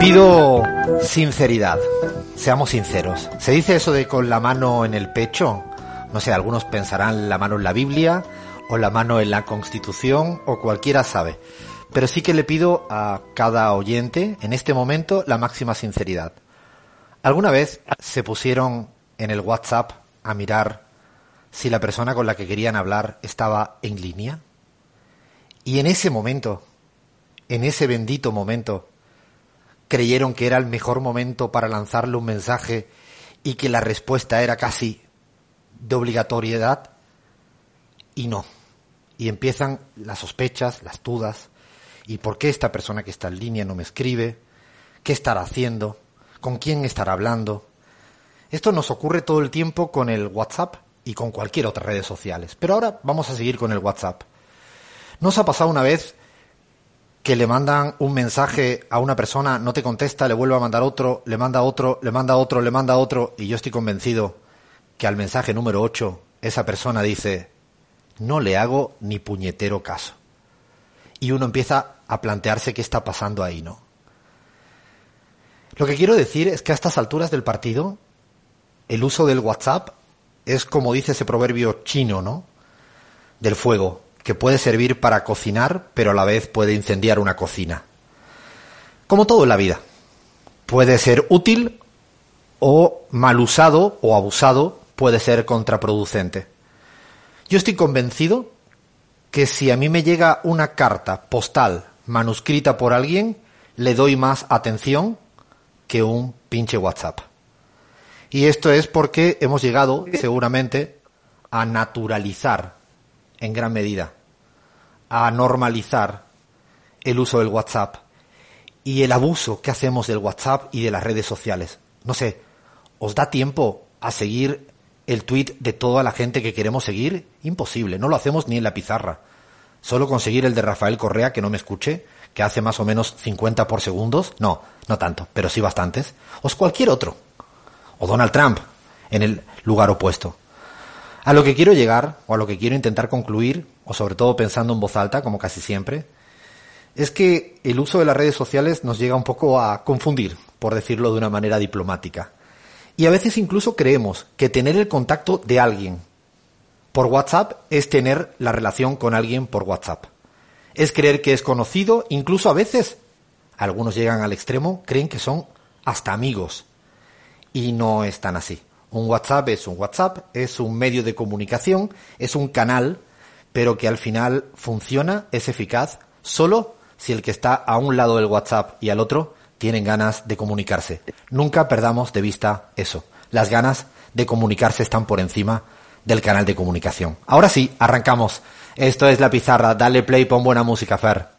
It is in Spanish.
Pido sinceridad. Seamos sinceros. Se dice eso de con la mano en el pecho. No sé, algunos pensarán la mano en la Biblia o la mano en la Constitución o cualquiera sabe. Pero sí que le pido a cada oyente en este momento la máxima sinceridad. ¿Alguna vez se pusieron en el WhatsApp a mirar si la persona con la que querían hablar estaba en línea? Y en ese momento, en ese bendito momento, creyeron que era el mejor momento para lanzarle un mensaje y que la respuesta era casi de obligatoriedad y no. Y empiezan las sospechas, las dudas. ¿Y por qué esta persona que está en línea no me escribe? ¿Qué estará haciendo? ¿Con quién estará hablando? Esto nos ocurre todo el tiempo con el WhatsApp y con cualquier otra redes sociales. Pero ahora vamos a seguir con el WhatsApp. ¿Nos ha pasado una vez que le mandan un mensaje a una persona, no te contesta, le vuelve a mandar otro, le manda otro, le manda otro, le manda otro, y yo estoy convencido que al mensaje número 8 esa persona dice, no le hago ni puñetero caso. Y uno empieza a plantearse qué está pasando ahí, ¿no? Lo que quiero decir es que a estas alturas del partido, el uso del WhatsApp es como dice ese proverbio chino, ¿no? Del fuego que puede servir para cocinar, pero a la vez puede incendiar una cocina. Como todo en la vida. Puede ser útil o mal usado o abusado puede ser contraproducente. Yo estoy convencido que si a mí me llega una carta postal manuscrita por alguien, le doy más atención que un pinche WhatsApp. Y esto es porque hemos llegado, seguramente, a naturalizar en gran medida a normalizar el uso del WhatsApp y el abuso que hacemos del WhatsApp y de las redes sociales. No sé, ¿os da tiempo a seguir el tweet de toda la gente que queremos seguir? Imposible, no lo hacemos ni en la pizarra. Solo conseguir el de Rafael Correa, que no me escuche, que hace más o menos 50 por segundos. No, no tanto, pero sí bastantes. O cualquier otro. O Donald Trump, en el lugar opuesto. A lo que quiero llegar, o a lo que quiero intentar concluir, o sobre todo pensando en voz alta, como casi siempre, es que el uso de las redes sociales nos llega un poco a confundir, por decirlo de una manera diplomática. Y a veces incluso creemos que tener el contacto de alguien por WhatsApp es tener la relación con alguien por WhatsApp. Es creer que es conocido, incluso a veces, algunos llegan al extremo, creen que son hasta amigos. Y no es tan así. Un WhatsApp es un WhatsApp, es un medio de comunicación, es un canal, pero que al final funciona, es eficaz, solo si el que está a un lado del WhatsApp y al otro tienen ganas de comunicarse. Nunca perdamos de vista eso. Las ganas de comunicarse están por encima del canal de comunicación. Ahora sí, arrancamos. Esto es La Pizarra. Dale play, pon buena música, Fer.